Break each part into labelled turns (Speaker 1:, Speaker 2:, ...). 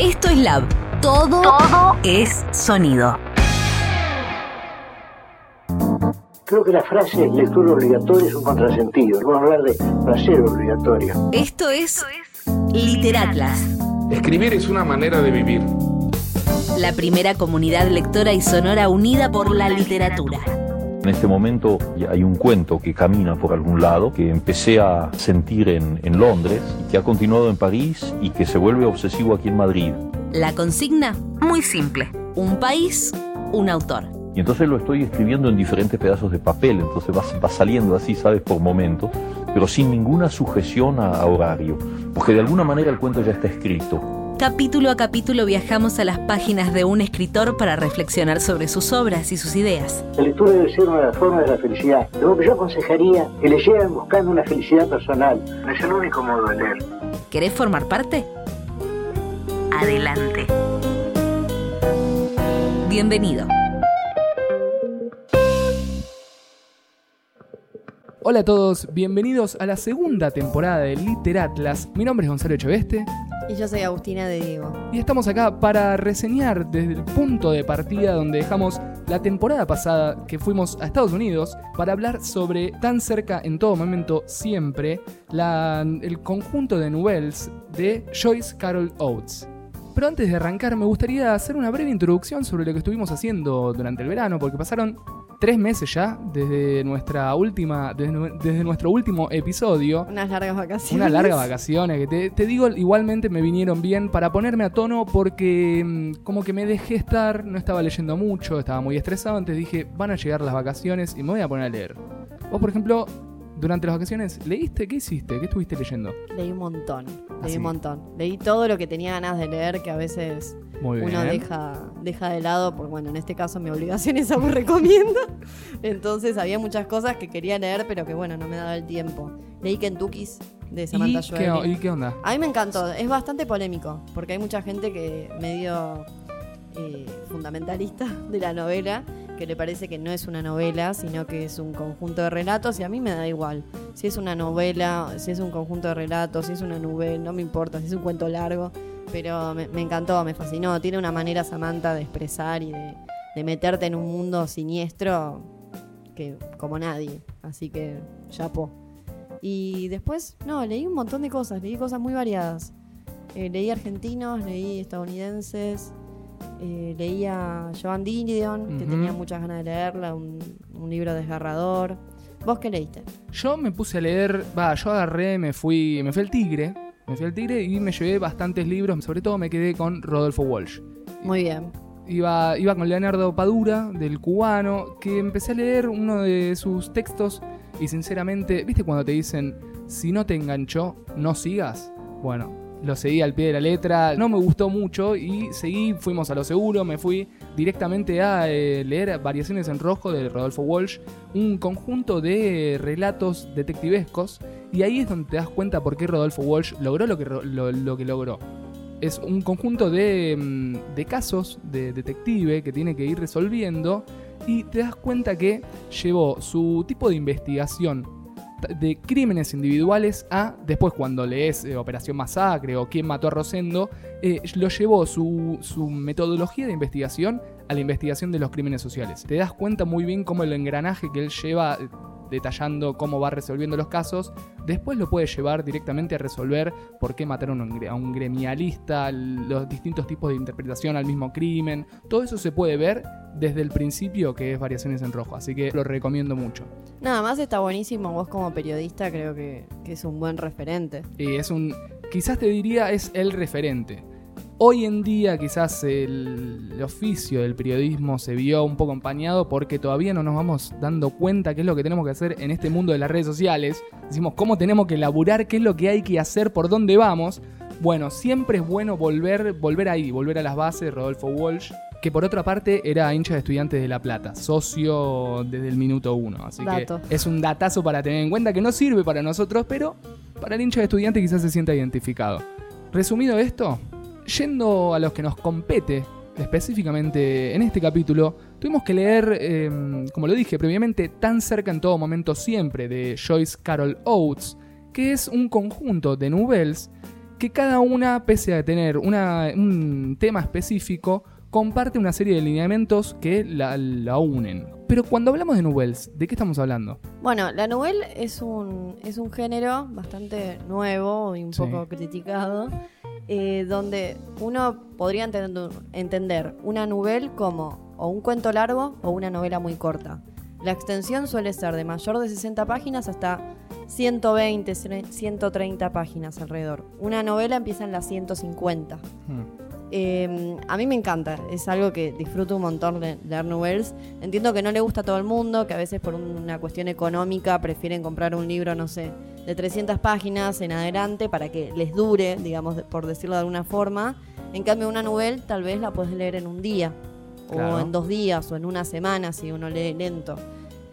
Speaker 1: Esto es Lab. Todo, Todo es sonido.
Speaker 2: Creo que la frase lectura obligatoria es un contrasentido. Vamos a hablar de placer obligatorio.
Speaker 1: Esto es Literatlas.
Speaker 3: Escribir es una manera de vivir.
Speaker 1: La primera comunidad lectora y sonora unida por la literatura.
Speaker 4: En este momento hay un cuento que camina por algún lado, que empecé a sentir en, en, Londres, que ha continuado en París y que se vuelve obsesivo aquí en Madrid.
Speaker 1: La consigna, muy simple. Un país, un autor.
Speaker 4: Y entonces lo estoy escribiendo en diferentes pedazos de papel, entonces va, va saliendo así, ¿sabes? Por momentos, pero sin ninguna sujeción a, a horario, porque de alguna manera el cuento ya está escrito.
Speaker 1: Capítulo a capítulo viajamos a las páginas de un escritor para reflexionar sobre sus obras y sus ideas.
Speaker 2: La lectura debe ser una de las formas de la felicidad. Lo que yo aconsejaría que leyeran buscando una felicidad personal. No es el único modo de leer.
Speaker 1: ¿Querés formar parte? Adelante. Bienvenido.
Speaker 5: Hola a todos, bienvenidos a la segunda temporada de Literatlas. Mi nombre es Gonzalo Echeveste.
Speaker 6: Y yo soy Agustina de Diego.
Speaker 5: Y estamos acá para reseñar desde el punto de partida donde dejamos la temporada pasada que fuimos a Estados Unidos para hablar sobre Tan cerca en todo momento siempre, el conjunto de novelas de Joyce Carol Oates. Pero antes de arrancar me gustaría hacer una breve introducción sobre lo que estuvimos haciendo durante el verano, porque pasaron tres meses ya desde nuestra última, desde, desde, nuestro último episodio.
Speaker 6: Unas largas vacaciones.
Speaker 5: Unas largas vacaciones que te, te, digo, igualmente me vinieron bien para ponerme a tono porque mm, como que me dejé estar, no estaba leyendo mucho, estaba muy estresado, entonces dije, van a llegar las vacaciones y me voy a poner a leer. Vos, por ejemplo, durante las vacaciones, ¿leíste? ¿Qué hiciste? ¿Qué estuviste leyendo?
Speaker 6: Leí un montón, leí ¿Ah, un montón. Leí todo lo que tenía ganas de leer, que a veces
Speaker 5: Muy
Speaker 6: uno deja, deja de lado, porque bueno, en este caso mi obligación es me recomienda. Entonces había muchas cosas que quería leer, pero que bueno, no me daba el tiempo. Leí Kentucky's de Samantha
Speaker 5: ¿Y qué. ¿Y qué onda?
Speaker 6: A mí me encantó, es bastante polémico, porque hay mucha gente que medio eh, fundamentalista de la novela, que le parece que no es una novela, sino que es un conjunto de relatos, y a mí me da igual. Si es una novela, si es un conjunto de relatos, si es una novela, no me importa, si es un cuento largo, pero me, encantó, me fascinó. Tiene una manera Samantha de expresar y de, meterte en un mundo siniestro que como nadie, así que chapó. Y después, no, leí un montón de cosas, leí cosas muy variadas. Eh, leí argentinos, leí estadounidenses, eh, leí a Joan Didion, que tenía muchas ganas de leerla, un, un libro desgarrador. ¿Vos qué leíste?
Speaker 5: Yo me puse a leer, va, yo agarré, me fui, me fui al Tigre, me fui al Tigre y me llevé bastantes libros, sobre todo me quedé con Rodolfo Walsh.
Speaker 6: Muy bien.
Speaker 5: Iba, iba con Leonardo Padura, del cubano, que empecé a leer uno de sus textos y sinceramente, ¿viste cuando te dicen, si no te enganchó, no sigas? Bueno, lo seguí al pie de la letra, no me gustó mucho y seguí, fuimos a lo seguro, me fui directamente a eh, leer Variaciones en Rojo de Rodolfo Walsh, un conjunto de relatos detectivescos y ahí es donde te das cuenta por qué Rodolfo Walsh logró lo que, lo- que logró. Es un conjunto de, mm, de casos de detective que tiene que ir resolviendo y te das cuenta que llevó su tipo de investigación de crímenes individuales a después cuando lees eh, Operación Masacre o quién mató a Rosendo, eh, lo llevó su, su metodología de investigación a la investigación de los crímenes sociales. Te das cuenta muy bien cómo el engranaje que él lleva eh, detallando cómo va resolviendo los casos, después lo puede llevar directamente a resolver por qué mataron a un, gremialista, los distintos tipos de interpretación al mismo crimen. Todo eso se puede ver desde el principio, que es Variaciones en Rojo. Así que lo recomiendo mucho.
Speaker 6: Nada más está buenísimo. Vos como periodista creo que, que es un buen referente.
Speaker 5: Y es un. Quizás te diría es el referente. Hoy en día quizás el, el oficio del periodismo se vio un poco empañado porque todavía no nos vamos dando cuenta qué es lo que tenemos que hacer en este mundo de las redes sociales. Decimos cómo tenemos que laburar, qué es lo que hay que hacer, por dónde vamos. Bueno, siempre es bueno volver, volver ahí, volver a las bases, Rodolfo Walsh, que por otra parte era hincha de estudiantes de La Plata, socio desde el minuto uno. Así
Speaker 6: Dato.
Speaker 5: que es un datazo para tener en cuenta que no sirve para nosotros, pero para el hincha de estudiante quizás se sienta identificado. Resumido esto, yendo a los que nos compete específicamente en este capítulo, tuvimos que leer, eh, como lo dije previamente, Tan cerca en todo momento siempre de Joyce Carol Oates, que es un conjunto de novelas que cada una, pese a tener una- un tema específico, comparte una serie de lineamientos que la, la unen. Pero cuando hablamos de nouvelles, ¿de qué estamos hablando?
Speaker 6: Bueno, la novela es un, es un género bastante nuevo y un
Speaker 5: Sí.
Speaker 6: poco criticado, eh, donde uno podría entender, una novela como o un cuento largo o una novela muy corta. La extensión suele ser de mayor de 60 páginas hasta 120, 130 páginas alrededor. Una novela empieza en las 150.
Speaker 5: Hmm.
Speaker 6: Eh, a mí me encanta, es algo que disfruto un montón de leer novelas. Entiendo que no le gusta a todo el mundo, que a veces por una cuestión económica prefieren comprar un libro, no sé, de 300 páginas en adelante para que les dure, digamos, por decirlo de alguna forma. En cambio, una novela tal vez la puedes leer en un día,
Speaker 5: Claro.
Speaker 6: o en dos días, o en una semana si uno lee lento.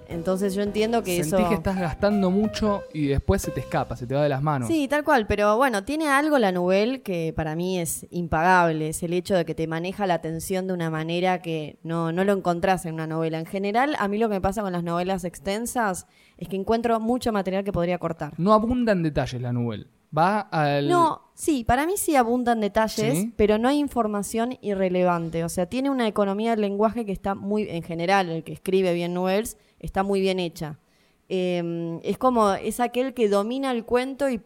Speaker 6: Entonces yo entiendo que
Speaker 5: Sentís
Speaker 6: eso...
Speaker 5: que estás gastando mucho y después se te escapa, se te va de las manos.
Speaker 6: Sí, tal cual, pero bueno, tiene algo la novela que para mí es impagable, es el hecho de que te maneja la atención de una manera que no, no lo encontrás en una novela. En general, a mí lo que me pasa con las novelas extensas es que encuentro mucho material que podría cortar.
Speaker 5: No abunda en detalles la novela. Va al...
Speaker 6: No, sí, para mí sí abundan detalles,
Speaker 5: Sí.
Speaker 6: pero no hay información irrelevante. O sea, tiene una economía del lenguaje que está muy, en general, el que escribe bien novelas, está muy bien hecha. Eh, es como, es aquel que domina el cuento y,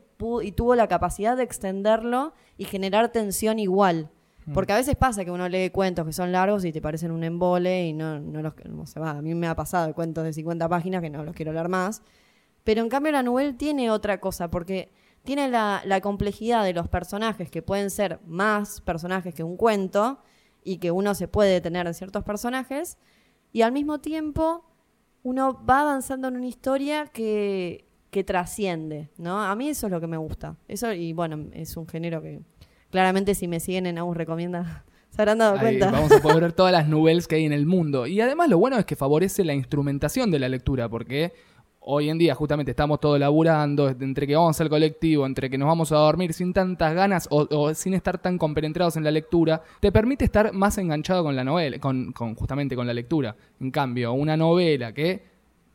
Speaker 6: tuvo la capacidad de extenderlo y generar tensión igual. Porque a veces pasa que uno lee cuentos que son largos y te parecen un embole y no, no los... No se va. A mí me ha pasado cuentos de 50 páginas que no los quiero leer más. Pero en cambio la novela tiene otra cosa, porque tiene la, la complejidad de los personajes, que pueden ser más personajes que un cuento, y que uno se puede detener de ciertos personajes, y al mismo tiempo uno va avanzando en una historia que, que trasciende, ¿no? A mí eso es lo que me gusta. Eso, y bueno, es un género que claramente si me siguen en Agus Recomienda, se habrán dado
Speaker 5: Ahí
Speaker 6: cuenta.
Speaker 5: vamos a poder ver todas las novelas que hay en el mundo. Y además lo bueno es que favorece la instrumentación de la lectura, porque hoy en día justamente estamos todos laburando, entre que vamos al colectivo, entre que nos vamos a dormir sin tantas ganas o, o sin estar tan compenetrados en la lectura, te permite estar más enganchado con la novela, con, con justamente con la lectura. En cambio, una novela que,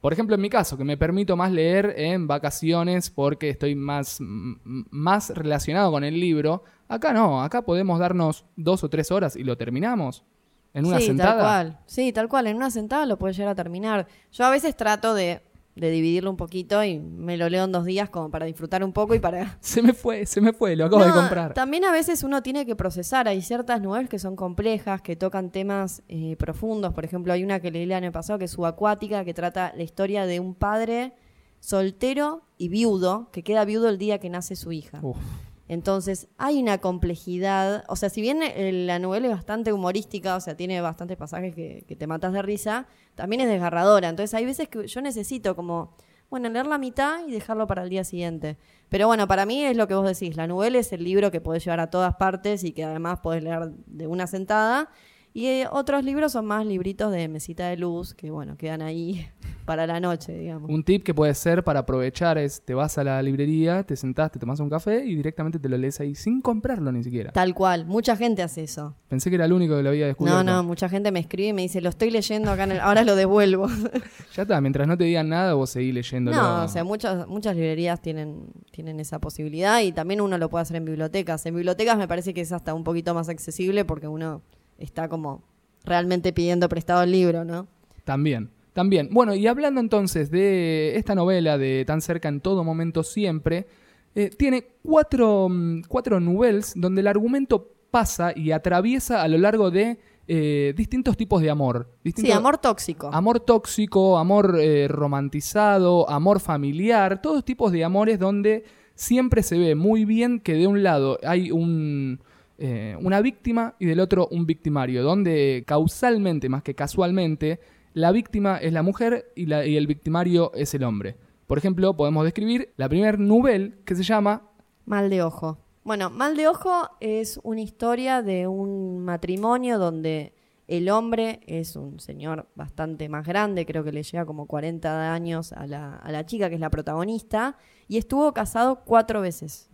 Speaker 5: por ejemplo en mi caso, que me permito más leer en vacaciones porque estoy más, más relacionado con el libro, acá no, acá podemos darnos dos o tres horas y lo terminamos. En una
Speaker 6: sí,
Speaker 5: sentada.
Speaker 6: tal cual. Sí, tal cual. En una sentada lo puedes llegar a terminar. Yo a veces trato de, de dividirlo un poquito y me lo leo en dos días como para disfrutar un poco y para...
Speaker 5: Se me fue, se me fue, lo acabo de comprar.
Speaker 6: También a veces uno tiene que procesar. Hay ciertas novelas que son complejas, que tocan temas eh, profundos. Por ejemplo, hay una que leí el año pasado que es Subacuática, que trata la historia de un padre soltero y viudo, que queda viudo el día que nace su hija.
Speaker 5: Uf.
Speaker 6: Entonces, hay una complejidad. O sea, si bien eh, la novela es bastante humorística, o sea, tiene bastantes pasajes que, te matas de risa, también es desgarradora. Entonces, hay veces que yo necesito como, bueno, leer la mitad y dejarlo para el día siguiente. Pero bueno, para mí es lo que vos decís. La novela es el libro que podés llevar a todas partes y que además podés leer de una sentada. Y eh, otros libros son más libritos de mesita de luz, que bueno, quedan ahí para la noche, digamos.
Speaker 5: Un tip que puede ser para aprovechar es, te vas a la librería, te sentás, te tomas un café y directamente te lo lees ahí sin comprarlo ni siquiera.
Speaker 6: Tal cual, mucha gente hace eso.
Speaker 5: Pensé que era el único que lo había descubierto.
Speaker 6: No, no, mucha gente me escribe y me dice, lo estoy leyendo acá, en el- ahora lo devuelvo.
Speaker 5: Ya está, mientras no te digan nada, vos seguís leyéndolo.
Speaker 6: No, o sea, muchas, muchas librerías tienen, tienen esa posibilidad y también uno lo puede hacer en bibliotecas. En bibliotecas me parece que es hasta un poquito más accesible porque uno está como realmente pidiendo prestado el libro, ¿no?
Speaker 5: También, también. Bueno, y hablando entonces de esta novela de Tan cerca en todo momento siempre, eh, tiene cuatro, mm, cuatro novelas donde el argumento pasa y atraviesa a lo largo de eh, distintos tipos de amor.
Speaker 6: Sí, amor tóxico.
Speaker 5: Amor tóxico, amor eh, romantizado, amor familiar, todos tipos de amores donde siempre se ve muy bien que de un lado hay un, eh, una víctima y del otro un victimario, donde causalmente más que casualmente la víctima es la mujer y, la- y el victimario es el hombre. Por ejemplo, podemos describir la primer novela que se llama
Speaker 6: Mal de ojo. Bueno, Mal de ojo es una historia de un matrimonio donde el hombre es un señor bastante más grande, creo que le llega como 40 años a la, a la chica que es la protagonista, y estuvo casado cuatro veces.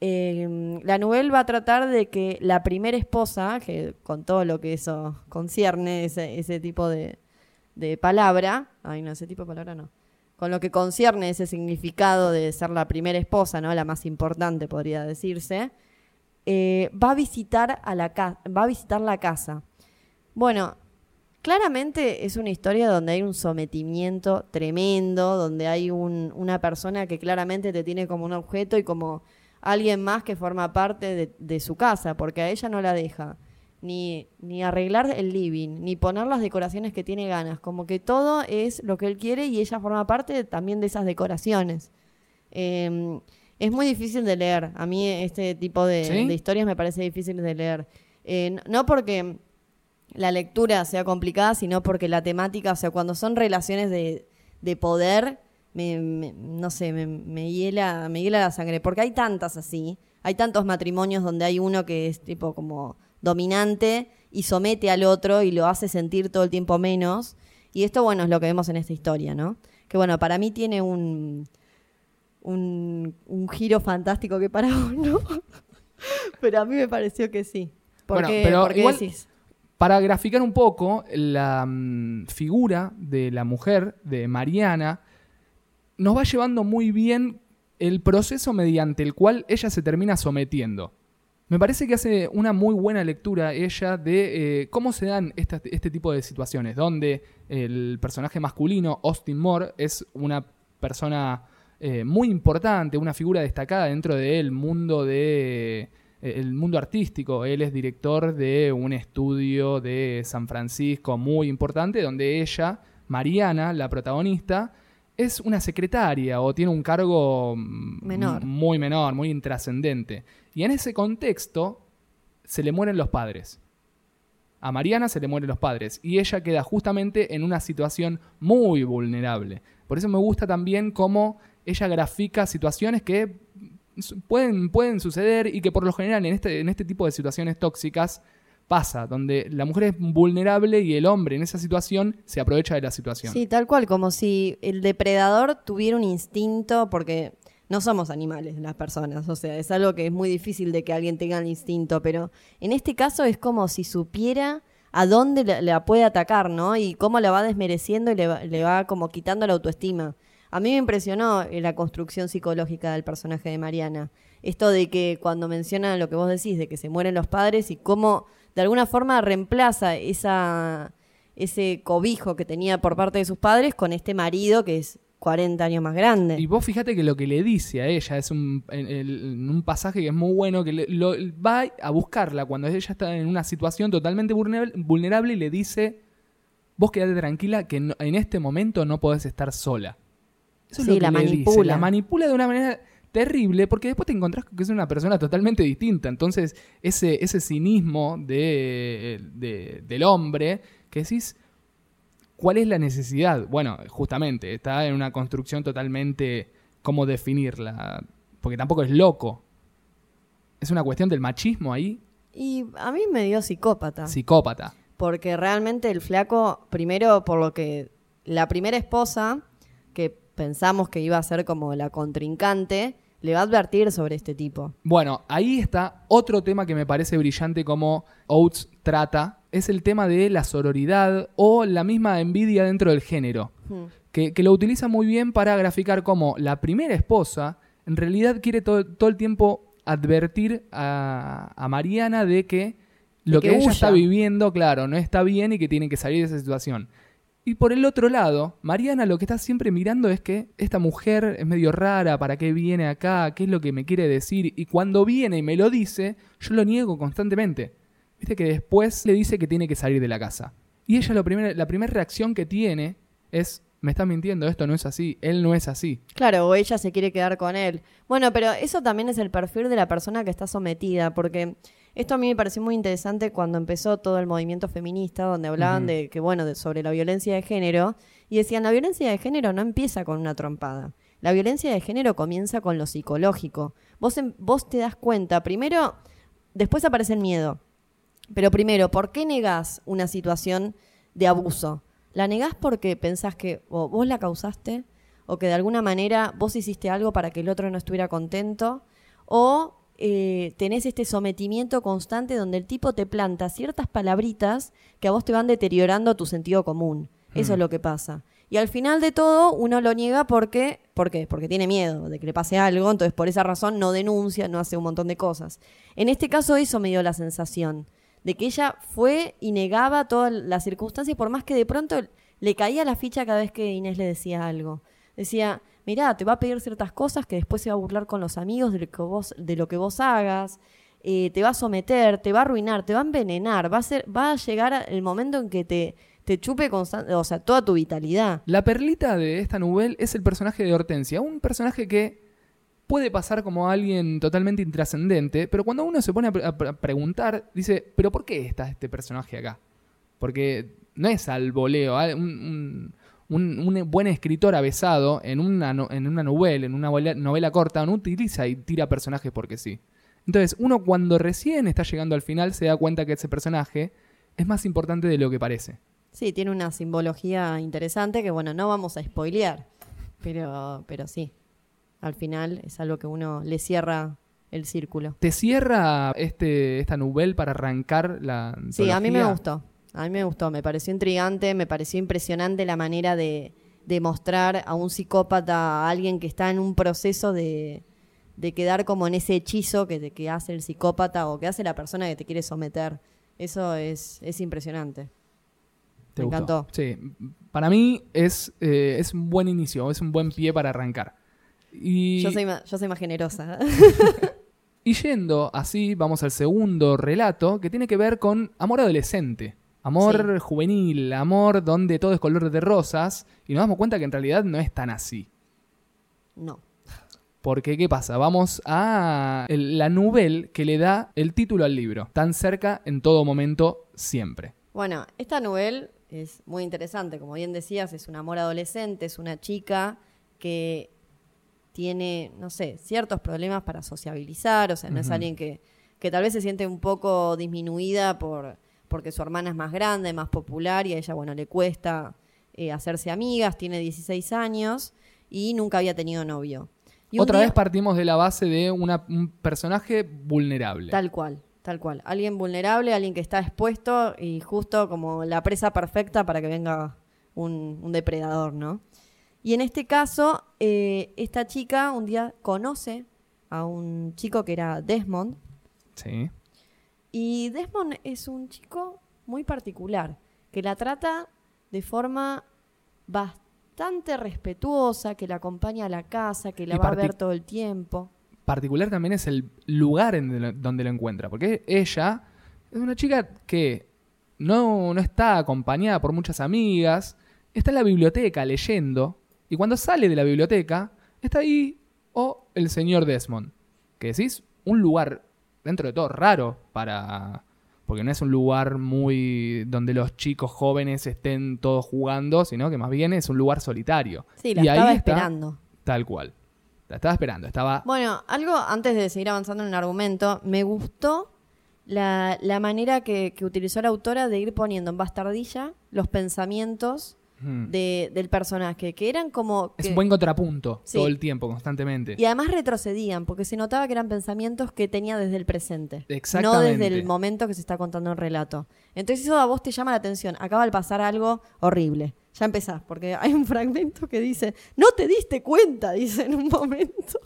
Speaker 6: Eh, la novela va a tratar de que la primera esposa, que con todo lo que eso concierne, ese, ese tipo de, de palabra, ay no, ese tipo de palabra no, con lo que concierne ese significado de ser la primera esposa, ¿no? La más importante, podría decirse, eh, va a visitar a la va a visitar la casa. Bueno, claramente es una historia donde hay un sometimiento tremendo, donde hay un- una persona que claramente te tiene como un objeto y como alguien más que forma parte de, de su casa, porque a ella no la deja ni, ni arreglar el living, ni poner las decoraciones que tiene ganas, como que todo es lo que él quiere y ella forma parte también de esas decoraciones. Eh, es muy difícil de leer, a mí este tipo de,
Speaker 5: ¿Sí?
Speaker 6: de historias me parece difícil de leer. Eh, no- no porque la lectura sea complicada, sino porque la temática, o sea, cuando son relaciones de, de poder, me, me- no sé, me, me hiela, me hiela la sangre, porque hay tantas así, hay tantos matrimonios donde hay uno que es tipo como dominante y somete al otro y lo hace sentir todo el tiempo menos, y esto, bueno, es lo que vemos en esta historia, ¿no? Que bueno, para mí tiene un, un, un giro fantástico que para vos, ¿no? Pero a mí me pareció que sí. ¿Por
Speaker 5: Bueno,
Speaker 6: qué,
Speaker 5: pero
Speaker 6: por qué
Speaker 5: igual-
Speaker 6: decís?
Speaker 5: Para graficar un poco la mm, figura de la mujer, de Mariana, nos va llevando muy bien el proceso mediante el cual ella se termina sometiendo. Me parece que hace una muy buena lectura ella de eh, cómo se dan este tipo de situaciones, donde el personaje masculino, Austin Moore, es una persona eh, muy importante, una figura destacada dentro del mundo de eh, el mundo artístico. Él es director de un estudio de San Francisco muy importante, donde ella, Mariana, la protagonista, es una secretaria o tiene un cargo mm,
Speaker 6: Menor.
Speaker 5: muy menor, muy intrascendente. Y en ese contexto se le mueren los padres. A Mariana se le mueren los padres y ella queda justamente en una situación muy vulnerable. Por eso me gusta también cómo ella grafica situaciones que pueden, pueden suceder y que por lo general en este, en este tipo de situaciones tóxicas pasa, donde la mujer es vulnerable y el hombre en esa situación se aprovecha de la situación.
Speaker 6: Sí, tal cual, como si el depredador tuviera un instinto, porque no somos animales las personas, o sea, es algo que es muy difícil de que alguien tenga el instinto, pero en este caso es como si supiera a dónde la, puede atacar, ¿no? Y cómo la va desmereciendo y le va, le va como quitando la autoestima. A mí me impresionó eh, la construcción psicológica del personaje de Mariana. Esto de que cuando menciona lo que vos decís, de que se mueren los padres y cómo de alguna forma reemplaza ese cobijo que tenía por parte de sus padres con este marido que es 40 años más grande.
Speaker 5: Y vos fíjate que lo que le dice a ella es un, un pasaje que es muy bueno, que le- va a buscarla cuando ella está en una situación totalmente vulnerable, y le dice, vos quedate tranquila que en este momento no podés estar sola. Eso es
Speaker 6: Sí,
Speaker 5: lo que
Speaker 6: la
Speaker 5: le dice.
Speaker 6: manipula.
Speaker 5: La manipula de una manera terrible porque después te encontrás que es una persona totalmente distinta. Entonces, ese, ese cinismo de, de- del hombre que decís, ¿cuál es la necesidad? Bueno, justamente, está en una construcción totalmente cómo definirla, porque tampoco es loco. Es una cuestión del machismo ahí,
Speaker 6: Y a mí me dio psicópata.
Speaker 5: psicópata.
Speaker 6: Porque realmente el flaco, primero por lo que la primera esposa, pensamos que iba a ser como la contrincante, le va a advertir sobre este tipo.
Speaker 5: Bueno, ahí está otro tema que me parece brillante como Oates trata, es el tema de la sororidad o la misma envidia dentro del género,
Speaker 6: Hmm.
Speaker 5: que, que lo utiliza muy bien para graficar cómo la primera esposa en realidad quiere todo, todo el tiempo advertir a, a Mariana de que lo
Speaker 6: De
Speaker 5: que,
Speaker 6: que
Speaker 5: ella está viviendo, claro, no está bien y que tiene que salir de esa situación. Y por el otro lado, Mariana lo que está siempre mirando es que esta mujer es medio rara, ¿para qué viene acá? ¿Qué es lo que me quiere decir? Y cuando viene y me lo dice, yo lo niego constantemente. Viste que después le dice que tiene que salir de la casa. Y ella lo la primera reacción que tiene es, me está mintiendo, esto no es así, él no es así.
Speaker 6: Claro, o ella se quiere quedar con él. Bueno, pero eso también es el perfil de la persona que está sometida, porque esto a mí me pareció muy interesante cuando empezó todo el movimiento feminista, donde hablaban de que, bueno, de- sobre la violencia de género, y decían, la violencia de género no empieza con una trompada. La violencia de género comienza con lo psicológico. Vos, vos te das cuenta, primero, después aparece el miedo. Pero primero, ¿por qué negás una situación de abuso? ¿La negás porque pensás que o vos la causaste o que de alguna manera vos hiciste algo para que el otro no estuviera contento? ¿O eh, tenés este sometimiento constante donde el tipo te planta ciertas palabritas que a vos te van deteriorando tu sentido común? Eso es lo que pasa. Y al final de todo, uno lo niega porque, ¿por qué? Porque tiene miedo de que le pase algo, entonces por esa razón no denuncia, no hace un montón de cosas. En este caso eso me dio la sensación de que ella fue y negaba todas las circunstancias, por más que de pronto le caía la ficha cada vez que Inés le decía algo. Decía, mirá, te va a pedir ciertas cosas que después se va a burlar con los amigos de lo que vos, de lo que vos hagas, eh, te va a someter, te va a arruinar, te va a envenenar, va a, ser, va a llegar el momento en que te, te chupe constant- o sea, toda tu vitalidad.
Speaker 5: La perlita de esta novela es el personaje de Hortensia, un personaje que puede pasar como alguien totalmente intrascendente, pero cuando uno se pone a, pre- a pre- a preguntar, dice, ¿pero por qué está este personaje acá? Porque no es al voleo, un- un- un buen escritor avesado en una, no- en una novela, en una novela, novela corta, no utiliza y tira personajes porque sí. Entonces, uno cuando recién está llegando al final se da cuenta que ese personaje es más importante de lo que parece.
Speaker 6: Sí, tiene una simbología interesante que, bueno, no vamos a spoilear, pero, pero sí, al final es algo que uno le cierra el círculo.
Speaker 5: ¿Te cierra este, esta novela para arrancar la
Speaker 6: Sí, a mí me gustó. A mí me gustó. Me pareció intrigante, me pareció impresionante la manera de, de mostrar a un psicópata, a alguien que está en un proceso de, de quedar como en ese hechizo que, que hace el psicópata o que hace la persona que te quiere someter. Eso es, es impresionante.
Speaker 5: ¿Te
Speaker 6: me
Speaker 5: gustó?
Speaker 6: encantó.
Speaker 5: Sí, para mí es, eh, es un buen inicio, es un buen pie para arrancar. Y,
Speaker 6: Yo soy, ma- yo soy más generosa.
Speaker 5: y yendo así, vamos al segundo relato que tiene que ver con amor adolescente. Amor juvenil, amor donde todo es color de rosas y nos damos cuenta que en realidad no es tan así.
Speaker 6: no.
Speaker 5: Porque, ¿qué pasa? Vamos a el- la novela que le da el título al libro. Tan cerca en todo momento, siempre.
Speaker 6: Bueno, esta novela es muy interesante. Como bien decías, es un amor adolescente, es una chica que tiene, no sé, ciertos problemas para sociabilizar, o sea, no es alguien que, que tal vez se siente un poco disminuida por porque su hermana es más grande, más popular y a ella, bueno, le cuesta eh, hacerse amigas, tiene 16 años y nunca había tenido novio. Y
Speaker 5: Otra
Speaker 6: día-
Speaker 5: vez partimos de la base de una- un personaje vulnerable.
Speaker 6: Tal cual, tal cual. Alguien vulnerable, alguien que está expuesto y justo como la presa perfecta para que venga un, un depredador, ¿no? Y en este caso, eh, esta chica un día conoce a un chico que era Desmond.
Speaker 5: Sí.
Speaker 6: Y Desmond es un chico muy particular, que la trata de forma bastante respetuosa, que la acompaña a la casa, que la
Speaker 5: Y
Speaker 6: va a ver todo el tiempo.
Speaker 5: Particular también es el lugar en lo- donde lo encuentra. Porque ella es una chica que no, no está acompañada por muchas amigas. Está en la biblioteca leyendo. Y cuando sale de la biblioteca, está ahí o el señor Desmond. Que decís, un lugar dentro de todo raro para... Porque no es un lugar muy donde los chicos jóvenes estén todos jugando, sino que más bien es un lugar solitario.
Speaker 6: Sí, la
Speaker 5: Y ahí
Speaker 6: estaba
Speaker 5: está
Speaker 6: esperando.
Speaker 5: Tal cual. La estaba esperando. Estaba
Speaker 6: Bueno, algo antes de seguir avanzando en el argumento, me gustó la, la manera que, que utilizó la autora de ir poniendo en bastardilla los pensamientos
Speaker 5: Mm.
Speaker 6: de- del personaje, que eran como...
Speaker 5: Es un buen contrapunto
Speaker 6: Sí.
Speaker 5: todo el tiempo, constantemente.
Speaker 6: Y además retrocedían, porque se notaba que eran pensamientos que tenía desde el presente. No
Speaker 5: Exactamente.
Speaker 6: desde el momento que se está contando el relato. Entonces eso a vos te llama la atención. Acaba de pasar algo horrible. Ya empezás, porque hay un fragmento que dice, no te diste cuenta, dice en un momento.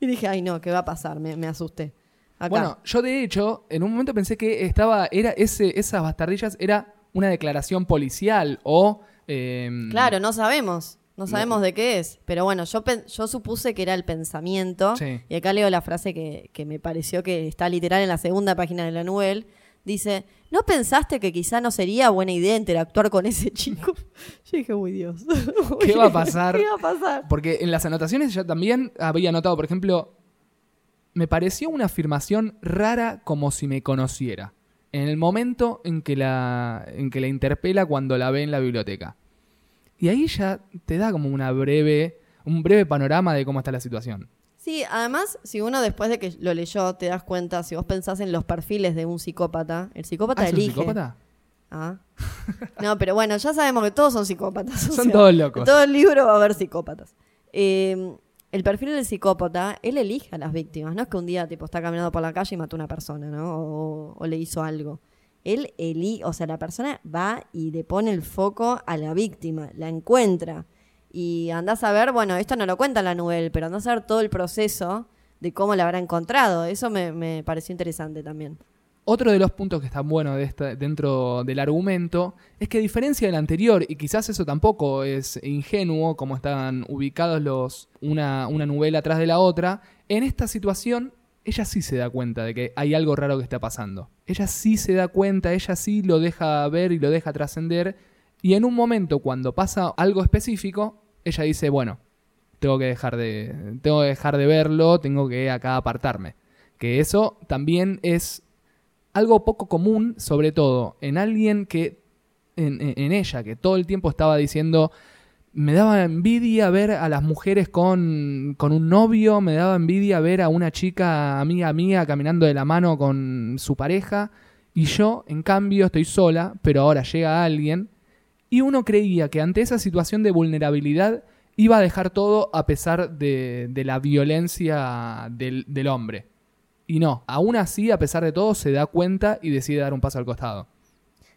Speaker 6: Y dije, ay no, ¿qué va a pasar? Me, me asusté. Acá.
Speaker 5: Bueno, yo de hecho, en un momento pensé que estaba, era ese, esas bastardillas era una declaración policial o... eh,
Speaker 6: claro, no sabemos. No sabemos de qué es. Pero bueno, yo, supuse que era el pensamiento.
Speaker 5: Sí.
Speaker 6: Y acá leo la frase que, que me pareció que está literal en la segunda página de la novela. Dice, ¿no pensaste que quizá no sería buena idea interactuar con ese chico? Yo dije, uy Dios.
Speaker 5: ¿Qué va a pasar?
Speaker 6: ¿Qué va a pasar?
Speaker 5: Porque en las anotaciones yo también había notado, por ejemplo, me pareció una afirmación rara como si me conociera. En el momento en que la, en que la interpela cuando la ve en la biblioteca. Y ahí ya te da como una breve, un breve panorama de cómo está la situación.
Speaker 6: Sí, además, si uno después de que lo leyó te das cuenta, si vos pensás en los perfiles de un psicópata, el psicópata
Speaker 5: ¿Ah, es un
Speaker 6: elige.
Speaker 5: psicópata?
Speaker 6: Ah. No, pero bueno, ya sabemos que todos son psicópatas. o
Speaker 5: Son
Speaker 6: sea,
Speaker 5: todos locos.
Speaker 6: En todo el libro va a haber psicópatas. Eh, el perfil del psicópata, él elige a las víctimas. No es que un día tipo está caminando por la calle y mató a una persona, ¿no? O, le hizo algo. Él, eli o sea, la persona va y le pone el foco a la víctima, la encuentra. Y andás a ver, bueno, esto no lo cuenta la novela, pero andás a ver todo el proceso de cómo la habrá encontrado. Eso me, me pareció interesante también.
Speaker 5: Otro de los puntos que están buenos de esta- dentro del argumento es que a diferencia del anterior, y quizás eso tampoco es ingenuo, como están ubicados los una, una novela atrás de la otra, en esta situación ella sí se da cuenta de que hay algo raro que está pasando. Ella sí se da cuenta, ella sí lo deja ver y lo deja trascender, y en un momento cuando pasa algo específico, ella dice, bueno, tengo que dejar de, tengo que dejar de verlo, tengo que acá apartarme. Que eso también es algo poco común, sobre todo en alguien que, en, en- ella, que todo el tiempo estaba diciendo, me daba envidia ver a las mujeres con, con un novio, me daba envidia ver a una chica amiga mía caminando de la mano con su pareja, y yo, en cambio, estoy sola, pero ahora llega alguien, y uno creía que ante esa situación de vulnerabilidad iba a dejar todo a pesar de, de la violencia del, del hombre. Y no, aún así, a pesar de todo, se da cuenta y decide dar un paso al costado.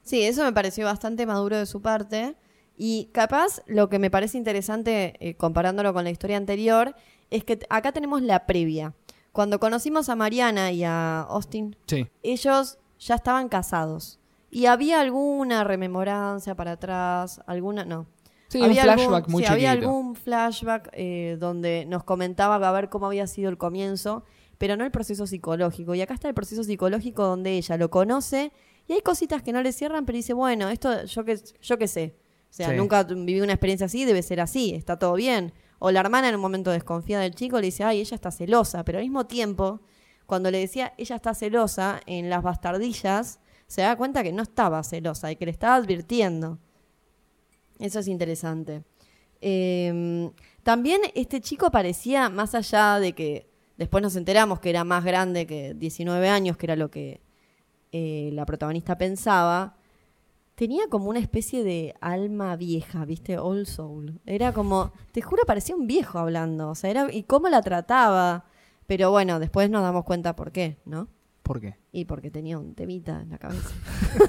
Speaker 6: Sí, eso me pareció bastante maduro de su parte. Y capaz lo que me parece interesante, eh, comparándolo con la historia anterior, es que acá tenemos la previa. Cuando conocimos a Mariana y a Austin,
Speaker 5: Sí.
Speaker 6: ellos ya estaban casados. Y había alguna rememorancia para atrás, alguna, no.
Speaker 5: Sí, un
Speaker 6: había
Speaker 5: flashback
Speaker 6: algún,
Speaker 5: muy
Speaker 6: sí, había algún flashback eh, donde nos comentaba a ver cómo había sido el comienzo, pero no el proceso psicológico. Y acá está el proceso psicológico donde ella lo conoce y hay cositas que no le cierran, pero dice, bueno, esto yo que, yo qué sé. O sea,
Speaker 5: Sí.
Speaker 6: nunca viví una experiencia así, debe ser así, está todo bien. O la hermana en un momento desconfía del chico le dice, ay, ella está celosa, pero al mismo tiempo, cuando le decía, ella está celosa, en las bastardillas, se da cuenta que no estaba celosa y que le estaba advirtiendo. Eso es interesante. Eh, también este chico parecía, más allá de que después nos enteramos que era más grande que 19 años, que era lo que eh, la protagonista pensaba, tenía como una especie de alma vieja, ¿viste? Old soul. Era como, te juro, parecía un viejo hablando. O sea, era, y cómo la trataba. Pero bueno, después nos damos cuenta por qué, ¿no?
Speaker 5: ¿Por qué?
Speaker 6: Y porque tenía un temita en la cabeza.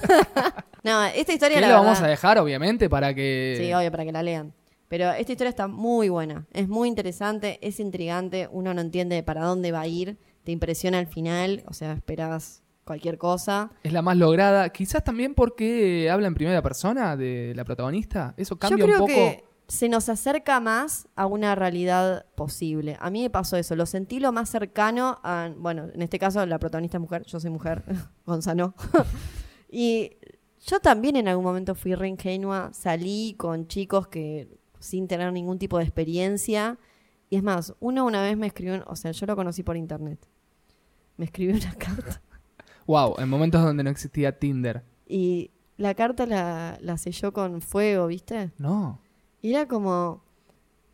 Speaker 6: no, esta historia
Speaker 5: Que
Speaker 6: la
Speaker 5: lo vamos a dejar, obviamente, para que...
Speaker 6: Sí, obvio, para que la lean. Pero esta historia está muy buena. Es muy interesante, es intrigante. Uno no entiende para dónde va a ir. Te impresiona al final. O sea, esperas cualquier cosa.
Speaker 5: Es la más lograda. Quizás también porque habla en primera persona de la protagonista. Eso
Speaker 6: Yo
Speaker 5: cambia
Speaker 6: creo
Speaker 5: un poco.
Speaker 6: que se nos acerca más a una realidad posible. A mí me pasó eso. Lo sentí lo más cercano a. Bueno, en este caso, la protagonista es mujer. Yo soy mujer. Gonzalo. y yo también en algún momento fui re ingenua. Salí con chicos que sin tener ningún tipo de experiencia. Y es más, uno una vez me escribió, o sea, yo lo conocí por internet. Me escribió una carta.
Speaker 5: Wow, en momentos donde no existía Tinder.
Speaker 6: Y la carta la, la selló con fuego, ¿viste?
Speaker 5: No.
Speaker 6: Y era como.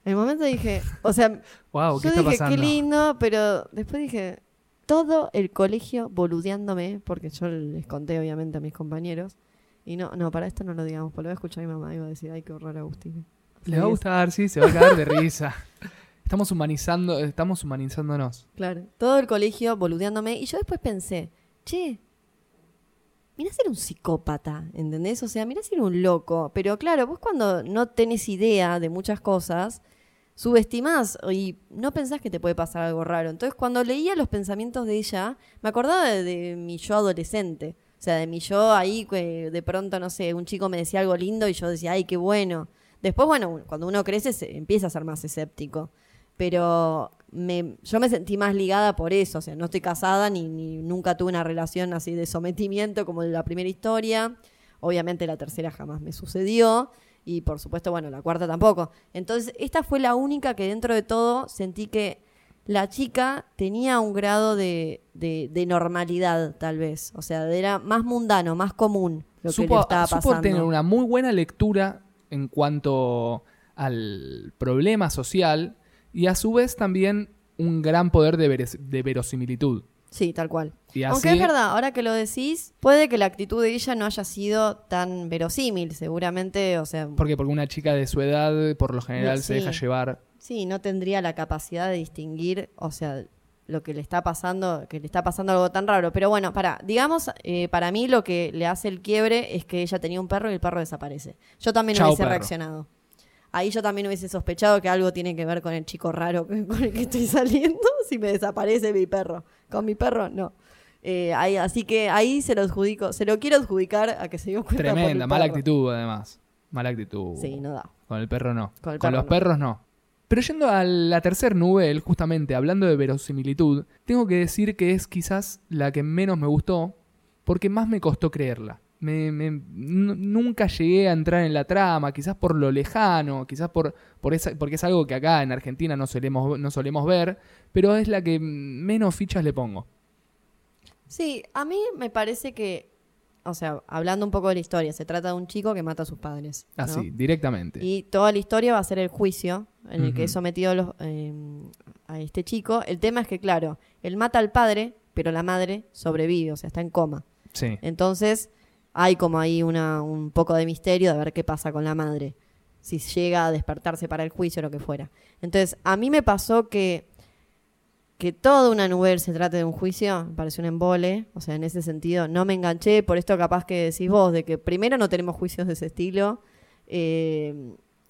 Speaker 6: En el momento dije. O sea,
Speaker 5: Wow, ¿qué
Speaker 6: yo dije,
Speaker 5: pasando?
Speaker 6: qué lindo, pero después dije. Todo el colegio boludeándome, porque yo les conté obviamente a mis compañeros. Y no, no, para esto no lo digamos, porque lo voy a escuchar a mi mamá y va a decir, ay, qué horror, Agustín.
Speaker 5: Le va a gustar, sí, se va a caer de risa. Estamos humanizando, estamos humanizándonos.
Speaker 6: Claro, todo el colegio boludeándome. Y yo después pensé, che, mira ser un psicópata, ¿entendés? O sea, mira ser un loco. Pero claro, vos cuando no tenés idea de muchas cosas, subestimás y no pensás que te puede pasar algo raro. Entonces, cuando leía los pensamientos de ella, me acordaba de, de mi yo adolescente. O sea, de mi yo ahí, que de pronto, no sé, un chico me decía algo lindo y yo decía, ay, qué bueno. Después, bueno, cuando uno crece, se empieza a ser más escéptico. Pero me, yo me sentí más ligada por eso. O sea, no estoy casada ni, ni nunca tuve una relación así de sometimiento como en la primera historia. Obviamente la tercera jamás me sucedió. Y por supuesto, bueno, la cuarta tampoco. Entonces, esta fue la única que dentro de todo sentí que la chica tenía un grado de, de, de normalidad, tal vez. O sea, era más mundano, más común lo que le
Speaker 5: Supo,
Speaker 6: estaba
Speaker 5: supo
Speaker 6: pasando.
Speaker 5: tener una muy buena lectura en cuanto al problema social y a su vez también un gran poder de, de verosimilitud.
Speaker 6: Sí, tal cual.
Speaker 5: Y
Speaker 6: Aunque
Speaker 5: así-
Speaker 6: es verdad, ahora que lo decís, puede que la actitud de ella no haya sido tan verosímil, seguramente, o sea,
Speaker 5: ¿Por qué? Porque una chica de su edad por lo general se deja llevar.
Speaker 6: sí, no tendría la capacidad de distinguir, o sea, lo que le está pasando, que le está pasando algo tan raro. Pero bueno, para, digamos, eh, para mí lo que le hace el quiebre es que ella tenía un perro y el perro desaparece. Yo también
Speaker 5: Chao,
Speaker 6: hubiese
Speaker 5: perro.
Speaker 6: reaccionado. Ahí yo también hubiese sospechado que algo tiene que ver con el chico raro con el que estoy saliendo, si me desaparece mi perro. Con mi perro, no. Eh, ahí, así que ahí se lo adjudico, se lo quiero adjudicar a que se dio cuenta por el
Speaker 5: Tremenda, mala
Speaker 6: perro.
Speaker 5: actitud además. Mala actitud.
Speaker 6: Sí, no da.
Speaker 5: Con el perro no.
Speaker 6: Con el
Speaker 5: Con
Speaker 6: perro
Speaker 5: los
Speaker 6: no.
Speaker 5: perros no. Pero yendo a la tercer nube, justamente hablando de verosimilitud, tengo que decir que es quizás la que menos me gustó porque más me costó creerla. Me, nunca llegué a entrar en la trama, quizás por lo lejano, quizás por, porque es algo que acá en Argentina no solemos, no solemos ver, pero es la que menos fichas le pongo.
Speaker 6: Sí, a mí me parece que, o sea, hablando un poco de la historia, se trata de un chico que mata a sus padres. ¿no?
Speaker 5: Así, directamente.
Speaker 6: Y toda la historia va a ser el juicio en el que es sometido los- eh, a este chico. El tema es que, claro, él mata al padre, pero la madre sobrevive, o sea, está en coma.
Speaker 5: Sí.
Speaker 6: Entonces, hay como ahí una, un poco de misterio de ver qué pasa con la madre. Si llega a despertarse para el juicio o lo que fuera. Entonces, a mí me pasó que que toda una novela se trate de un juicio, me pareció un embole. O sea, en ese sentido, no me enganché. Por esto, capaz que decís vos, de que primero no tenemos juicios de ese estilo. eh,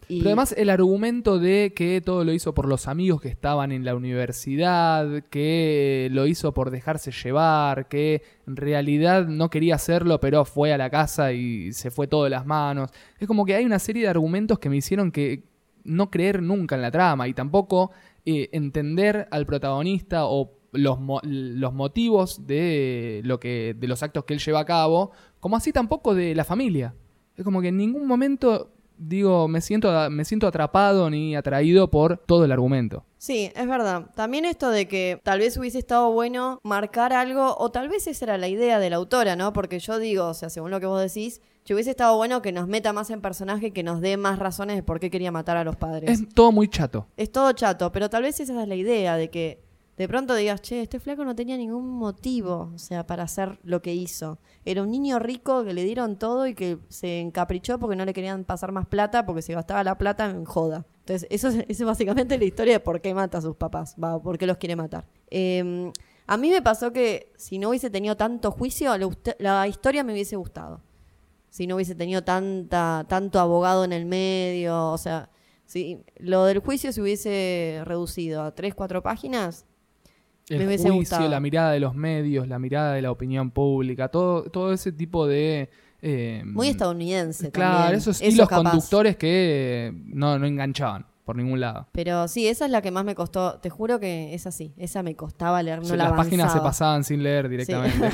Speaker 5: Pero además el argumento de que todo lo hizo por los amigos que estaban en la universidad, que lo hizo por dejarse llevar, que en realidad no quería hacerlo, pero fue a la casa y se fue todo de las manos. Es como que hay una serie de argumentos que me hicieron que no creer nunca en la trama y tampoco eh, entender al protagonista o los, los motivos de lo que de los actos que él lleva a cabo, como así tampoco de la familia. Es como que en ningún momento digo me siento me siento atrapado ni atraído por todo el argumento.
Speaker 6: Sí, es verdad. También esto de que tal vez hubiese estado bueno marcar algo, o tal vez esa era la idea de la autora, ¿no? Porque yo digo, o sea, según lo que vos decís, que hubiese estado bueno que nos meta más en personaje, que nos dé más razones de por qué quería matar a los padres.
Speaker 5: Es todo muy chato.
Speaker 6: Es todo chato, pero tal vez esa es la idea, de que de pronto digas, che, este flaco no tenía ningún motivo, o sea, para hacer lo que hizo. Era un niño rico que le dieron todo y que se encaprichó porque no le querían pasar más plata porque se gastaba la plata en joda. Entonces, eso es, eso es básicamente la historia de por qué mata a sus papás, va, por qué los quiere matar. Eh, a mí me pasó que si no hubiese tenido tanto juicio, la, la historia me hubiese gustado si no hubiese tenido tanta, tanto abogado en el medio, o sea, si lo del juicio se hubiese reducido a tres, cuatro páginas,
Speaker 5: El
Speaker 6: Me hubiese
Speaker 5: juicio,
Speaker 6: gustado.
Speaker 5: la mirada de los medios, la mirada de la opinión pública, todo, todo ese tipo de... eh,
Speaker 6: muy estadounidense
Speaker 5: Claro,
Speaker 6: también.
Speaker 5: esos
Speaker 6: Eso
Speaker 5: hilos
Speaker 6: capaz.
Speaker 5: conductores que no, no enganchaban por ningún lado.
Speaker 6: Pero sí, esa es la que más me costó, te juro que es así, esa me costaba leer, no
Speaker 5: sea,
Speaker 6: la
Speaker 5: las páginas se pasaban sin leer
Speaker 6: Sí.
Speaker 5: directamente.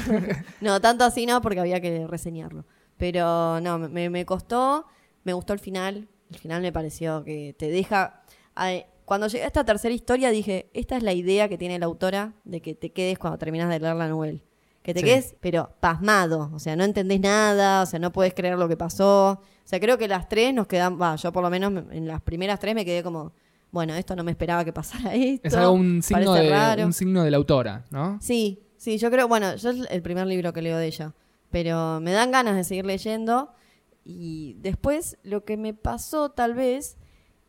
Speaker 6: no, tanto así no, porque había que reseñarlo. Pero no, me, me costó, me gustó el final. El final me pareció que te deja. ay, cuando llegué a esta tercera historia dije, esta es la idea que tiene la autora de que te quedes cuando terminas de leer la novela. Que te
Speaker 5: Sí.
Speaker 6: quedes, pero pasmado. O sea, no entendés nada, o sea, no puedes creer lo que pasó. O sea, creo que las tres nos quedan, va, yo por lo menos me- en las primeras tres me quedé como, bueno, esto no me esperaba que pasara esto.
Speaker 5: es algo un signo, de,
Speaker 6: raro.
Speaker 5: un signo de la autora, ¿no?
Speaker 6: Sí, sí, yo creo, bueno, yo es el primer libro que leo de ella, pero me dan ganas de seguir leyendo y después lo que me pasó tal vez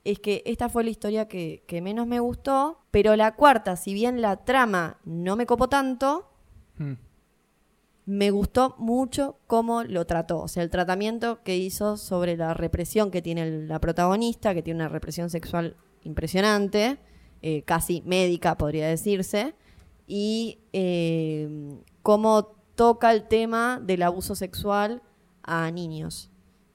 Speaker 6: es que esta fue la historia que, que menos me gustó, pero la cuarta, si bien la trama no me copó tanto,
Speaker 5: Mm.
Speaker 6: me gustó mucho cómo lo trató, o sea, el tratamiento que hizo sobre la represión que tiene la protagonista, que tiene una represión sexual impresionante, eh, casi médica podría decirse, y eh, cómo toca el tema del abuso sexual a niños,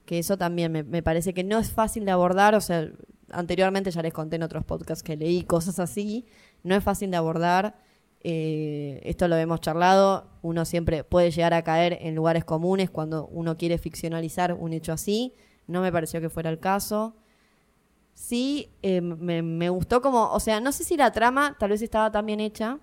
Speaker 6: que eso también me, me parece que no es fácil de abordar, o sea, anteriormente ya les conté en otros podcasts que leí cosas así, no es fácil de abordar. Eh, esto lo hemos charlado, uno siempre puede llegar a caer en lugares comunes cuando uno quiere ficcionalizar un hecho así, no me pareció que fuera el caso. Sí, eh, me, me gustó como, o sea, no sé si la trama tal vez estaba tan bien hecha,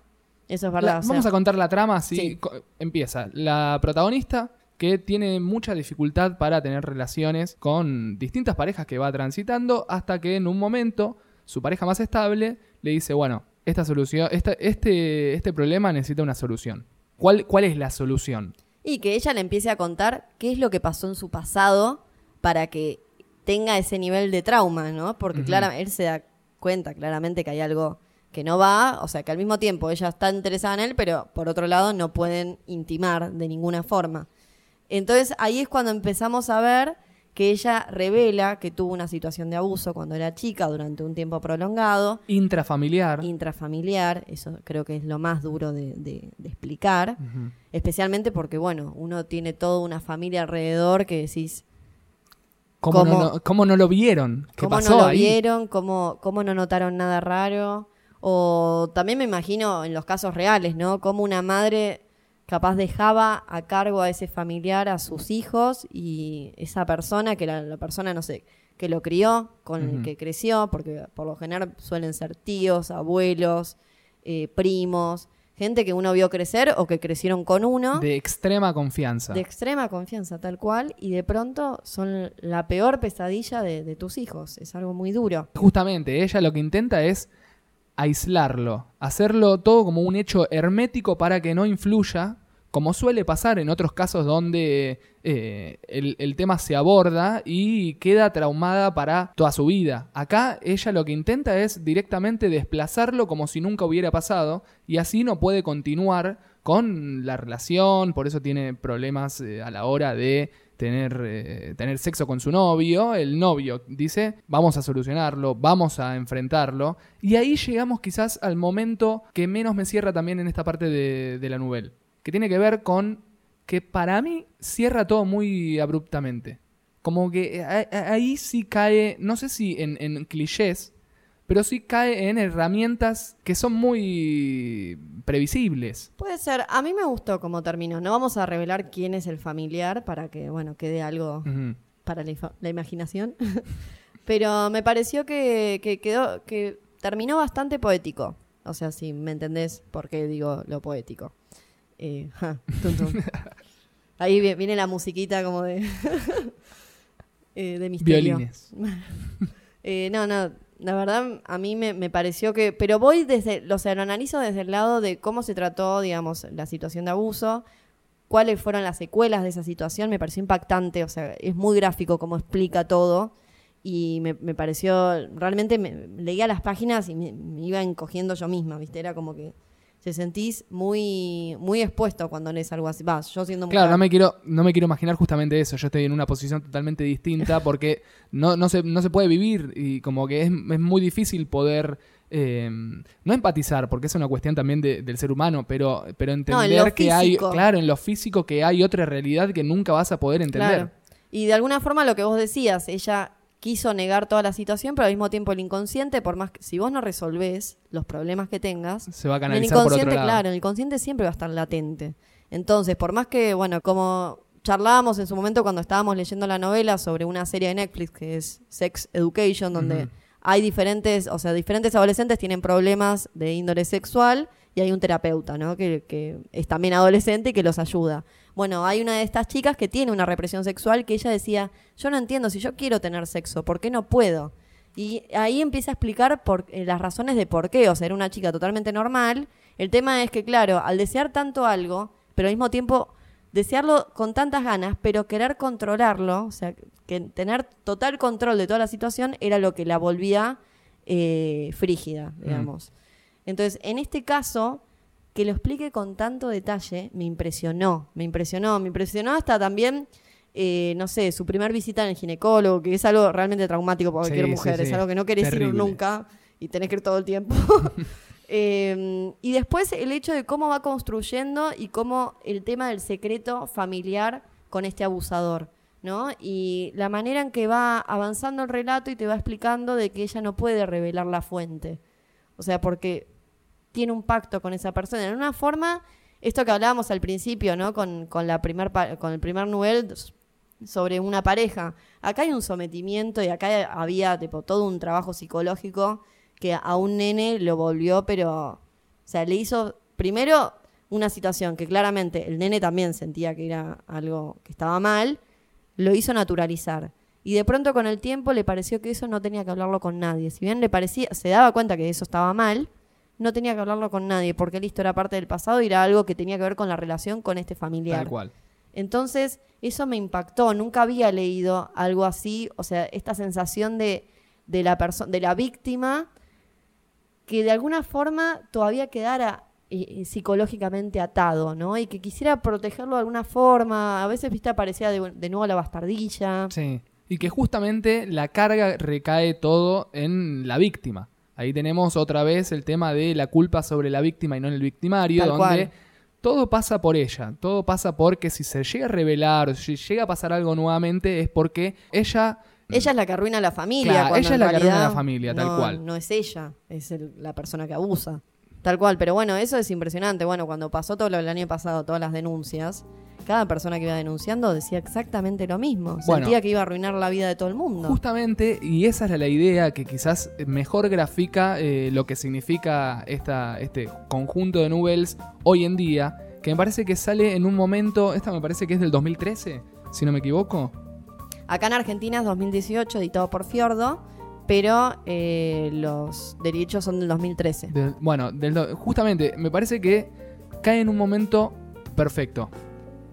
Speaker 6: eso es verdad.
Speaker 5: La-
Speaker 6: o sea,
Speaker 5: vamos a contar la trama así.
Speaker 6: Sí.
Speaker 5: Empieza. La protagonista que tiene mucha dificultad para tener relaciones con distintas parejas que va transitando hasta que en un momento su pareja más estable le dice, bueno, esta solución, esta- este, este problema necesita una solución. ¿Cuál, ¿Cuál es la solución?
Speaker 6: Y que ella le empiece a contar qué es lo que pasó en su pasado para que tenga ese nivel de trauma, ¿no? Porque claro, él se da cuenta claramente que hay algo que no va, o sea, que al mismo tiempo ella está interesada en él, pero por otro lado no pueden intimar de ninguna forma. Entonces ahí es cuando empezamos a ver que ella revela que tuvo una situación de abuso cuando era chica durante un tiempo prolongado,
Speaker 5: Intrafamiliar.
Speaker 6: intrafamiliar, eso creo que es lo más duro de, de- de explicar, especialmente porque, bueno, uno tiene toda una familia alrededor que decís,
Speaker 5: ¿Cómo,
Speaker 6: ¿Cómo-
Speaker 5: no, no- cómo no lo vieron? ¿Qué
Speaker 6: ¿Cómo
Speaker 5: pasó
Speaker 6: no lo
Speaker 5: ahí?
Speaker 6: vieron? ¿Cómo, ¿Cómo no notaron nada raro? O también me imagino en los casos reales, ¿no? Cómo una madre capaz dejaba a cargo a ese familiar, a sus hijos, y esa persona, que era la persona, no sé, que lo crió, con el
Speaker 5: Ujú.
Speaker 6: que creció, porque por lo general suelen ser tíos, abuelos, eh, primos, gente que uno vio crecer o que crecieron con uno
Speaker 5: De extrema confianza.
Speaker 6: de extrema confianza, tal cual, y de pronto son la peor pesadilla de, de tus hijos. Es algo muy duro.
Speaker 5: Justamente, ella lo que intenta es aislarlo, hacerlo todo como un hecho hermético para que no influya, como suele pasar en otros casos donde eh, el, tema se aborda y queda traumada para toda su vida. Acá ella lo que intenta es directamente desplazarlo como si nunca hubiera pasado y así no puede continuar con la relación, por eso tiene problemas eh, a la hora de tener, eh, tener sexo con su novio. El novio dice, vamos a solucionarlo, vamos a enfrentarlo. Y ahí llegamos quizás al momento que menos me cierra también en esta parte de, de la novela, que tiene que ver con que para mí cierra todo muy abruptamente. Como que a- ahí sí cae, no sé si en, en clichés, pero sí cae en herramientas que son muy previsibles.
Speaker 6: Puede ser. A mí me gustó cómo terminó. No vamos a revelar quién es el familiar para que, bueno, quede algo para la, imaginación. Pero me pareció que, que quedó, que terminó bastante poético. O sea, si me entendés por qué digo lo poético. Eh, ja, tum, tum. Ahí vi- viene la musiquita como de. eh, de misterio.
Speaker 5: Violines.
Speaker 6: Eh, no, no, la verdad a mí me, me pareció que, pero voy desde, o sea, lo analizo desde el lado de cómo se trató, digamos, la situación de abuso, cuáles fueron las secuelas de esa situación, me pareció impactante, o sea, es muy gráfico cómo explica todo y me, me pareció, realmente me, leía las páginas y me, me iba encogiendo yo misma, ¿viste? Era como que te sentís muy, muy expuesto cuando lees algo así. Vas, yo siendo
Speaker 5: Claro,
Speaker 6: mujer-
Speaker 5: no me quiero, no me quiero imaginar justamente eso. Yo estoy en una posición totalmente distinta porque no, no, se, no se puede vivir y como que es, es muy difícil poder eh, no empatizar, porque es una cuestión también de- del ser humano, pero, pero entender que hay, claro, en lo físico que hay otra realidad que nunca vas a poder entender.
Speaker 6: Claro. Y de alguna forma lo que vos decías, ella quiso negar toda la situación, pero al mismo tiempo el inconsciente, por más que si vos no resolvés los problemas que tengas,
Speaker 5: Se va a
Speaker 6: el
Speaker 5: canalizar por otro
Speaker 6: inconsciente,
Speaker 5: lado.
Speaker 6: claro, el inconsciente siempre va a estar latente. Entonces, por más que, bueno, como charlábamos en su momento cuando estábamos leyendo la novela sobre una serie de Netflix que es Sex Education, donde hay diferentes, o sea, diferentes adolescentes tienen problemas de índole sexual y hay un terapeuta, ¿no? Que, que es también adolescente y que los ayuda. Bueno, hay una de estas chicas que tiene una represión sexual que ella decía, yo no entiendo, si yo quiero tener sexo, ¿por qué no puedo? Y ahí empieza a explicar por, eh, las razones de por qué, o sea, era una chica totalmente normal. El tema es que, claro, al desear tanto algo, pero al mismo tiempo desearlo con tantas ganas, pero querer controlarlo, o sea, que tener total control de toda la situación era lo que la volvía eh, frígida, digamos. Entonces, en este caso, que lo explique con tanto detalle, me impresionó, me impresionó, me impresionó hasta también, eh, no sé, su primer visita en el ginecólogo, que es algo realmente traumático para cualquier
Speaker 5: sí,
Speaker 6: mujer, es
Speaker 5: sí.
Speaker 6: algo que no querés ir
Speaker 5: Terrible.
Speaker 6: nunca y tenés que ir todo el tiempo. Eh, y después el hecho de cómo va construyendo y cómo el tema del secreto familiar con este abusador, ¿no? Y la manera en que va avanzando el relato y te va explicando de que ella no puede revelar la fuente. O sea, porque tiene un pacto con esa persona. En una forma, esto que hablábamos al principio, ¿no? Con, con, la primer con el primer novel sobre una pareja. Acá hay un sometimiento y acá había tipo, todo un trabajo psicológico que a un nene lo volvió, pero, o sea, le hizo primero una situación que claramente el nene también sentía que era algo que estaba mal, lo hizo naturalizar. Y de pronto con el tiempo le pareció que eso no tenía que hablarlo con nadie. Si bien le parecía, se daba cuenta que eso estaba mal, no tenía que hablarlo con nadie, porque listo, era parte del pasado y era algo que tenía que ver con la relación con este familiar.
Speaker 5: Tal cual.
Speaker 6: Entonces, eso me impactó. Nunca había leído algo así. O sea, esta sensación de, de la de la víctima que de alguna forma todavía quedara eh, eh, psicológicamente atado, ¿no? Y que quisiera protegerlo de alguna forma. A veces, viste, aparecía de, de nuevo la bastardilla.
Speaker 5: Sí. Y que justamente la carga recae todo en la víctima. Ahí tenemos otra vez el tema de la culpa sobre la víctima y no en el victimario,
Speaker 6: Tal
Speaker 5: donde
Speaker 6: cual.
Speaker 5: todo pasa por ella. Todo pasa porque si se llega a revelar o si llega a pasar algo nuevamente es porque ella
Speaker 6: Ella es la que arruina la familia.
Speaker 5: Claro, ella es la que arruina la familia, tal
Speaker 6: no-
Speaker 5: cual.
Speaker 6: No es ella, es el- la persona que abusa. Tal cual, pero bueno, eso es impresionante. Bueno, cuando pasó todo lo del año pasado, todas las denuncias, cada persona que iba denunciando decía exactamente lo mismo.
Speaker 5: Bueno.
Speaker 6: Sentía que iba a arruinar la vida de todo el mundo.
Speaker 5: Justamente, y esa es la idea que quizás mejor grafica eh, lo que significa esta, este conjunto de Nubels hoy en día, que me parece que sale en un momento, esta me parece que es del 2013, si no me equivoco.
Speaker 6: Acá en Argentina es 2018, editado por Fiordo, pero eh, los derechos son del 2013.
Speaker 5: Del- bueno, del justamente, me parece que cae en un momento perfecto.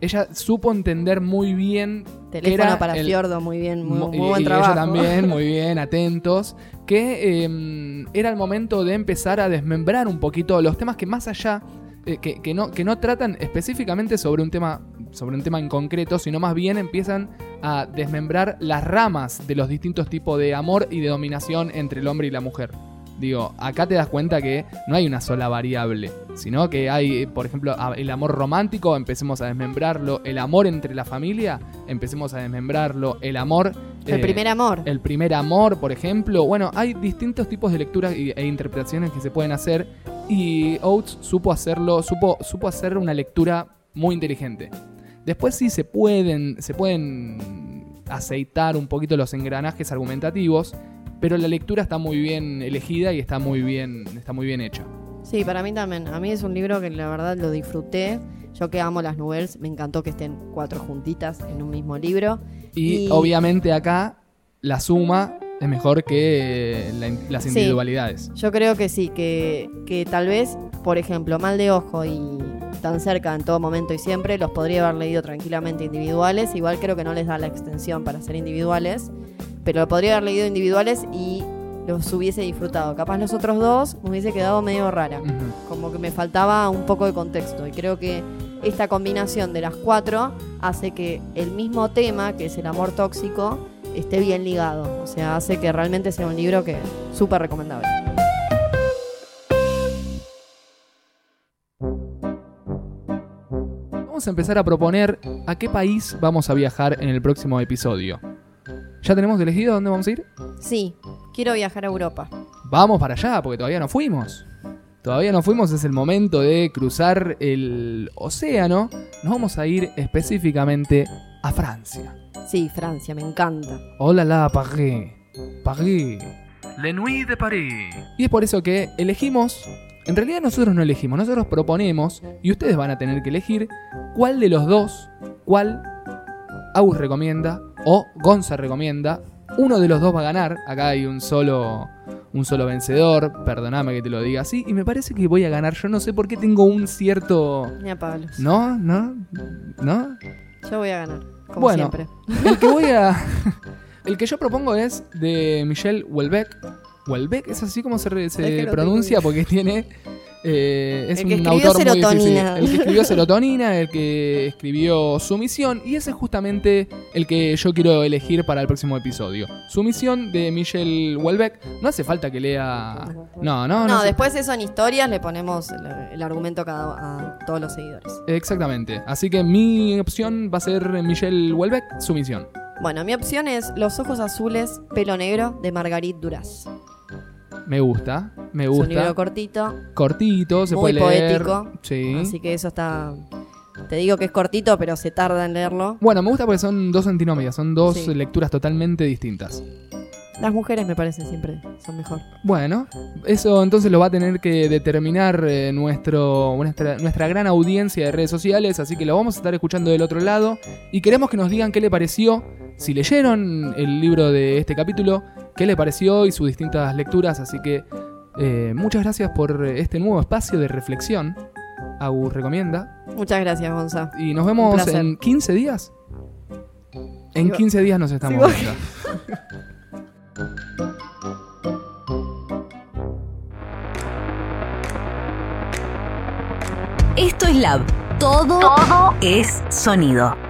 Speaker 5: Ella supo entender muy bien
Speaker 6: Teléfono
Speaker 5: era
Speaker 6: para
Speaker 5: el-
Speaker 6: Fiordo, muy bien, muy,
Speaker 5: Mo-
Speaker 6: muy
Speaker 5: y-
Speaker 6: buen
Speaker 5: y
Speaker 6: trabajo.
Speaker 5: ella también, muy bien, atentos. Que eh, era el momento de empezar a desmembrar un poquito los temas que más allá, eh, que, que no, que no tratan específicamente sobre un tema sobre un tema en concreto, sino más bien empiezan a desmembrar las ramas de los distintos tipos de amor y de dominación entre el hombre y la mujer. Digo, acá te das cuenta que no hay una sola variable, sino que hay, por ejemplo, el amor romántico, empecemos a desmembrarlo, el amor entre la familia, empecemos a desmembrarlo, el amor...
Speaker 6: El
Speaker 5: eh,
Speaker 6: primer amor.
Speaker 5: el primer amor, por ejemplo. Bueno, hay distintos tipos de lecturas e interpretaciones que se pueden hacer y Oates supo hacerlo, supo, supo hacer una lectura muy inteligente. Después sí se pueden, se pueden aceitar un poquito los engranajes argumentativos, pero la lectura está muy bien elegida y está muy bien, está muy bien hecha.
Speaker 6: Sí, para mí también. A mí es un libro que la verdad lo disfruté. Yo que amo las novelas, me encantó que estén cuatro juntitas en un mismo libro.
Speaker 5: Y,
Speaker 6: Y-
Speaker 5: obviamente acá la suma es mejor que la las
Speaker 6: Sí.
Speaker 5: individualidades.
Speaker 6: Yo creo que sí, que, que tal vez, por ejemplo, Mal de Ojo y Tan Cerca en todo momento y siempre, los podría haber leído tranquilamente individuales. Igual creo que no les da la extensión para ser individuales, pero lo podría haber leído individuales y los hubiese disfrutado. Capaz los otros dos me hubiese quedado medio rara. Como que me faltaba un poco de contexto y creo que esta combinación de las cuatro hace que el mismo tema, que es el amor tóxico, esté bien ligado. O sea, hace que realmente sea un libro que súper recomendable.
Speaker 5: Vamos a empezar a proponer a qué país vamos a viajar en el próximo episodio. ¿Ya tenemos elegido dónde vamos a ir?
Speaker 6: Sí, quiero viajar a Europa.
Speaker 5: Vamos para allá, porque todavía no fuimos. Todavía no fuimos, es el momento de cruzar el océano. Nos vamos a ir específicamente a Francia.
Speaker 6: Sí, Francia, me encanta.
Speaker 5: Hola la Paris. Paris. Le Nuit de Paris. Y es por eso que elegimos. En realidad nosotros no elegimos, nosotros proponemos y ustedes van a tener que elegir cuál de los dos, cuál Agus recomienda o Gonza recomienda. Uno de los dos va a ganar. Acá hay un solo un solo vencedor. Perdóname que te lo diga así. Y me parece que voy a ganar. Yo no sé por qué tengo un cierto.
Speaker 6: Mira, Pablo.
Speaker 5: ¿No? ¿No? ¿No?
Speaker 6: Yo voy a ganar, como
Speaker 5: Bueno.
Speaker 6: siempre.
Speaker 5: El que voy a. El que yo propongo es de Michel Houellebecq. Houellebecq es así como se, se pronuncia porque tiene. Eh, es
Speaker 6: El que
Speaker 5: un autor muy difícil. El que escribió Serotonina, el que escribió Sumisión. Y ese es justamente el que yo quiero elegir para el próximo episodio. Sumisión de Michel Houellebecq. No hace falta que lea. No, no, no.
Speaker 6: No,
Speaker 5: hace-
Speaker 6: después eso en historias le ponemos el, el argumento a, cada, a todos los seguidores.
Speaker 5: Exactamente. Así que mi opción va a ser Michel Houellebecq, Sumisión.
Speaker 6: Bueno, mi opción es Los ojos azules, pelo negro de Margarit Duras.
Speaker 5: Me gusta, me
Speaker 6: Es un
Speaker 5: gusta.
Speaker 6: libro cortito,
Speaker 5: cortito, se
Speaker 6: Muy
Speaker 5: puede leer.
Speaker 6: poético.
Speaker 5: Sí.
Speaker 6: así que eso está... Te digo que es cortito, pero se tarda en leerlo.
Speaker 5: Bueno, me gusta porque son dos antinomias, son dos
Speaker 6: Sí.
Speaker 5: lecturas totalmente distintas.
Speaker 6: Las mujeres me parecen siempre son mejor.
Speaker 5: Bueno, eso entonces lo va a tener que determinar eh, nuestro, nuestra, nuestra gran audiencia de redes sociales, así que lo vamos a estar escuchando del otro lado y queremos que nos digan qué le pareció, si leyeron el libro de este capítulo, qué le pareció y sus distintas lecturas. Así que eh, muchas gracias por este nuevo espacio de reflexión. Agus recomienda.
Speaker 6: Muchas gracias, Gonza.
Speaker 5: Y nos vemos en 15 días. En 15 días nos estamos viendo.
Speaker 1: Esto es Lab. Todo es sonido.